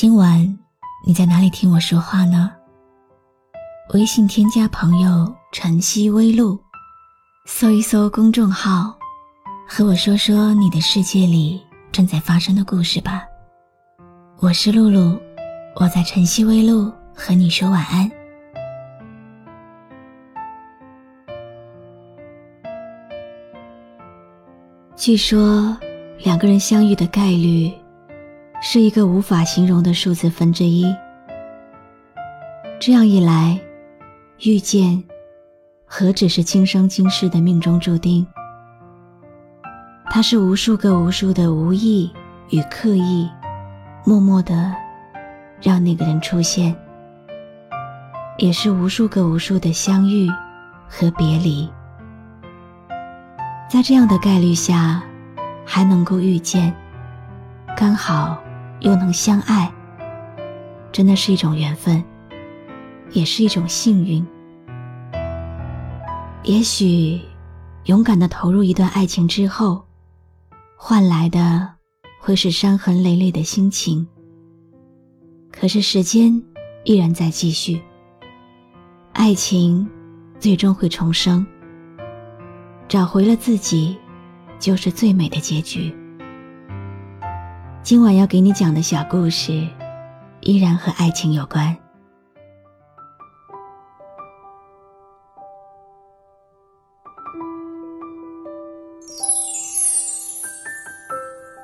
今晚你在哪里听我说话呢？微信添加朋友“晨曦微露”，搜一搜公众号，和我说说你的世界里正在发生的故事吧。我是露露，我在晨曦微露和你说晚安。据说，两个人相遇的概率。是一个无法形容的数字分之一。这样一来，遇见何止是今生今世的命中注定？它是无数个无数的无意与刻意，默默的让那个人出现，也是无数个无数的相遇和别离。在这样的概率下，还能够遇见，刚好。又能相爱，真的是一种缘分，也是一种幸运。也许，勇敢的投入一段爱情之后，换来的会是伤痕累累的心情。可是时间依然在继续，爱情最终会重生，找回了自己，就是最美的结局。今晚要给你讲的小故事，依然和爱情有关。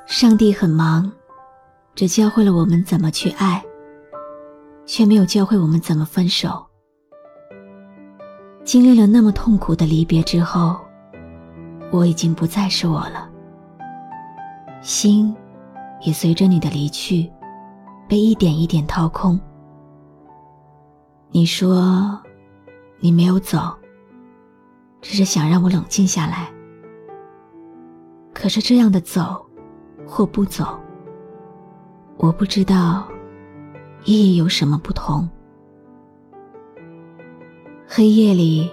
上帝很忙，只教会了我们怎么去爱，却没有教会我们怎么分手。经历了那么痛苦的离别之后，我已经不再是我了，心。也随着你的离去，被一点一点掏空。你说，你没有走，只是想让我冷静下来。可是这样的走，或不走，我不知道意义有什么不同。黑夜里，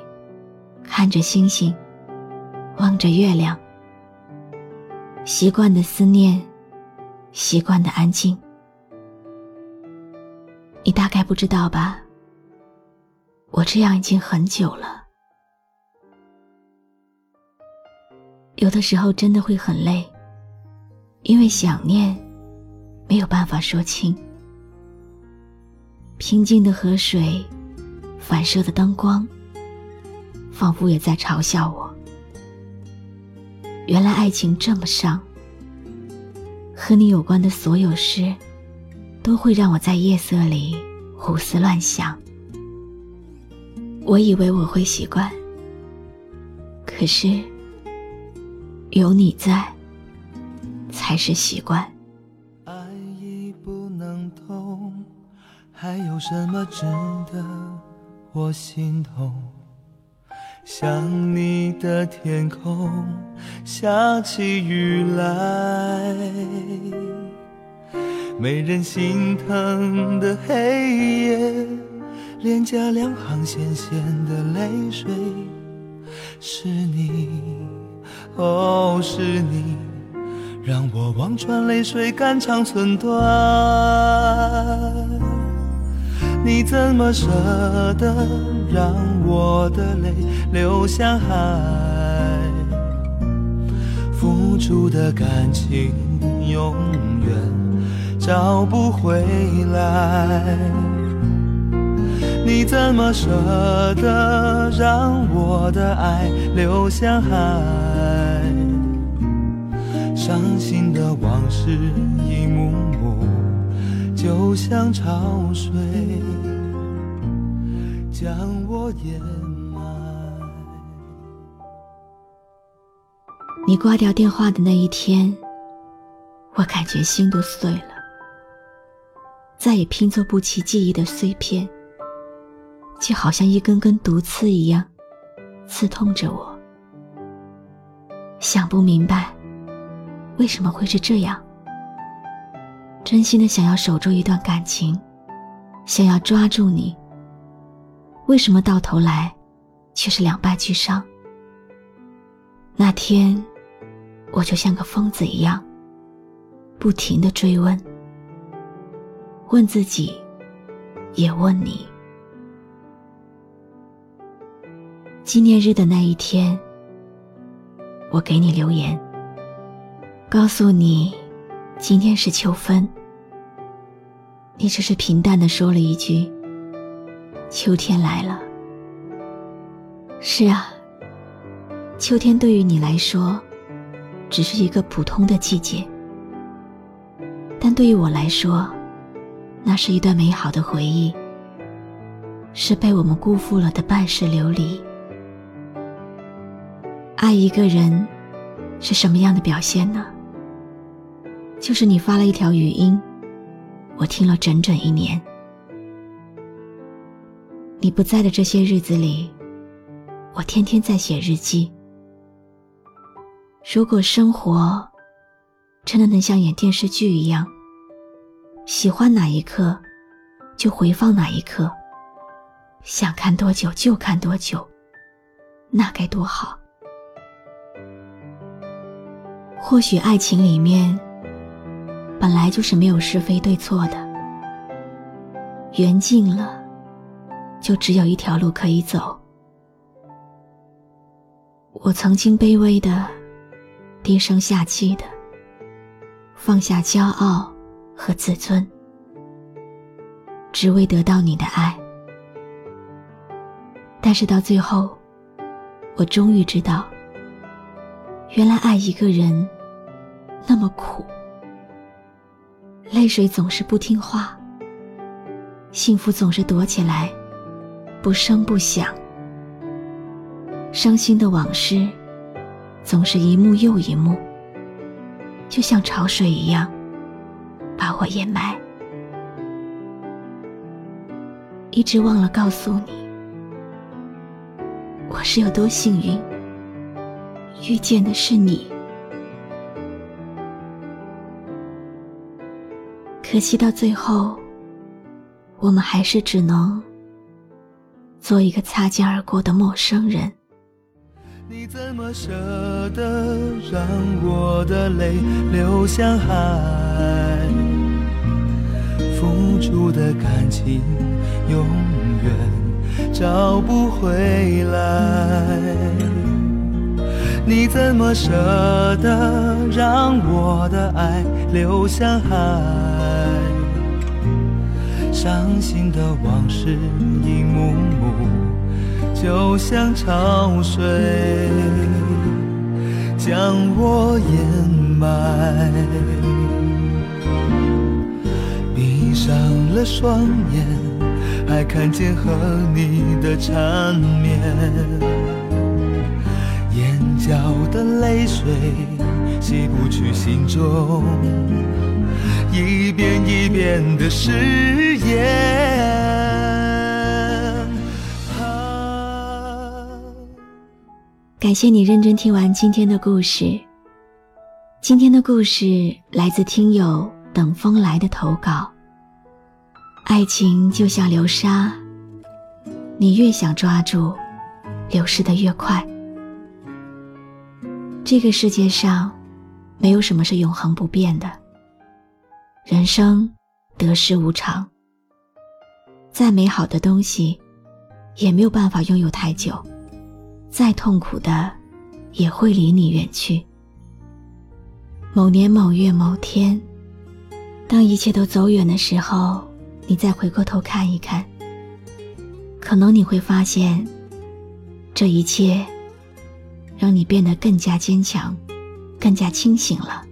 看着星星，望着月亮，习惯的思念。习惯的安静，你大概不知道吧？我这样已经很久了。有的时候真的会很累，因为想念没有办法说清。平静的河水，反射的灯光，仿佛也在嘲笑我。原来爱情这么伤。和你有关的所有事，都会让我在夜色里胡思乱想。我以为我会习惯，可是有你在，才是习惯。爱已不能动，还有什么值得我心痛？想你的天空下起雨来，没人心疼的黑夜，脸颊两行咸咸的泪水，是你，哦，是你，让我望穿泪水，肝肠寸断。你怎么舍得让我的泪流向海？付出的感情永远找不回来。你怎么舍得让我的爱流向海？伤心的往事一幕幕。就像潮水将我淹你挂掉电话的那一天，我感觉心都碎了。再也拼凑不起记忆的碎片，就好像一根根毒刺一样，刺痛着我。想不明白，为什么会是这样？真心的想要守住一段感情，想要抓住你，为什么到头来却是两败俱伤？那天，我就像个疯子一样，不停的追问，问自己，也问你。纪念日的那一天，我给你留言，告诉你。今天是秋分，你只是平淡的说了一句：“秋天来了。”是啊，秋天对于你来说，只是一个普通的季节，但对于我来说，那是一段美好的回忆，是被我们辜负了的半世流离。爱一个人，是什么样的表现呢？就是你发了一条语音，我听了整整一年。你不在的这些日子里，我天天在写日记。如果生活真的能像演电视剧一样，喜欢哪一刻就回放哪一刻，想看多久就看多久，那该多好。或许爱情里面。本来就是没有是非对错的，缘尽了，就只有一条路可以走。我曾经卑微的、低声下气的放下骄傲和自尊，只为得到你的爱。但是到最后，我终于知道，原来爱一个人那么苦。泪水总是不听话，幸福总是躲起来，不声不响。伤心的往事，总是一幕又一幕，就像潮水一样，把我掩埋。一直忘了告诉你，我是有多幸运，遇见的是你。可惜到最后，我们还是只能做一个擦肩而过的陌生人。你怎么舍得让我的泪流向海？付出的感情永远找不回来。你怎么舍得让我的爱流向海？伤心的往事一幕幕，就像潮水将我掩埋。闭上了双眼，还看见和你的缠绵，眼角的泪水洗不去心中。一遍一遍的誓言。感谢你认真听完今天的故事。今天的故事来自听友等风来的投稿。爱情就像流沙，你越想抓住，流失的越快。这个世界上，没有什么是永恒不变的。人生得失无常，再美好的东西也没有办法拥有太久，再痛苦的也会离你远去。某年某月某天，当一切都走远的时候，你再回过头看一看，可能你会发现，这一切让你变得更加坚强，更加清醒了。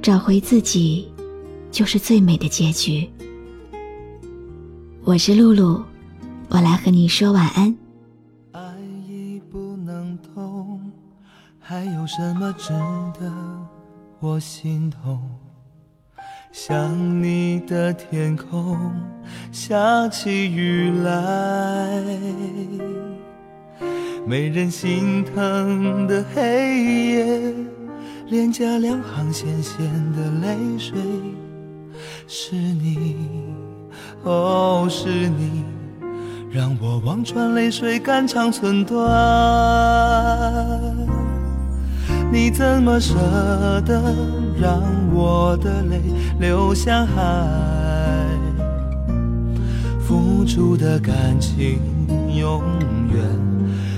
找回自己，就是最美的结局。我是露露，我来和你说晚安。还有什么值得我心痛？想你的天空下起雨来，没人心疼的黑夜，脸颊两行咸咸的泪水，是你，哦，是你。让我望穿泪水，肝肠寸断。你怎么舍得让我的泪流向海？付出的感情永远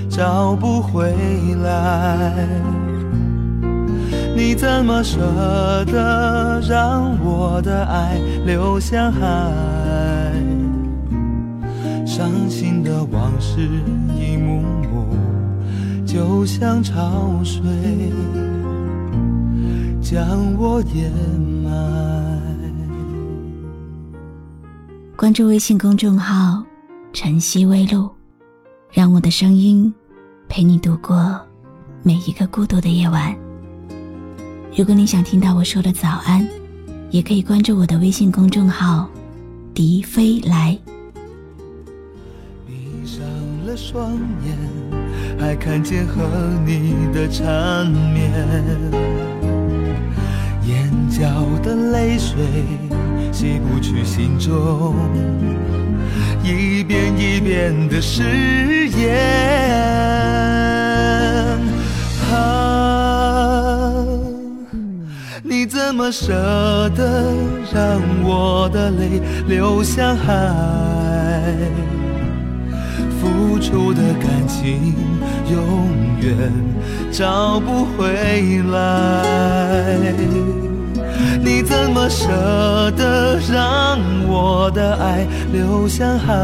找不回来。你怎么舍得让我的爱流向海？伤心的往事一幕幕，就像潮水将我淹埋。关注微信公众号“晨曦微露”，让我的声音陪你度过每一个孤独的夜晚。如果你想听到我说的早安，也可以关注我的微信公众号“笛飞来”。闭上了双眼还看见和你的缠绵，眼角的泪水洗不去心中一遍一遍的誓言。啊，你怎么舍得让我的泪流向海？付出的感情永远找不回来，你怎么舍得让我的爱流向海？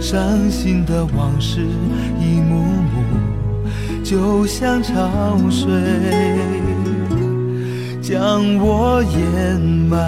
伤心的往事一幕幕，就像潮水将我掩埋。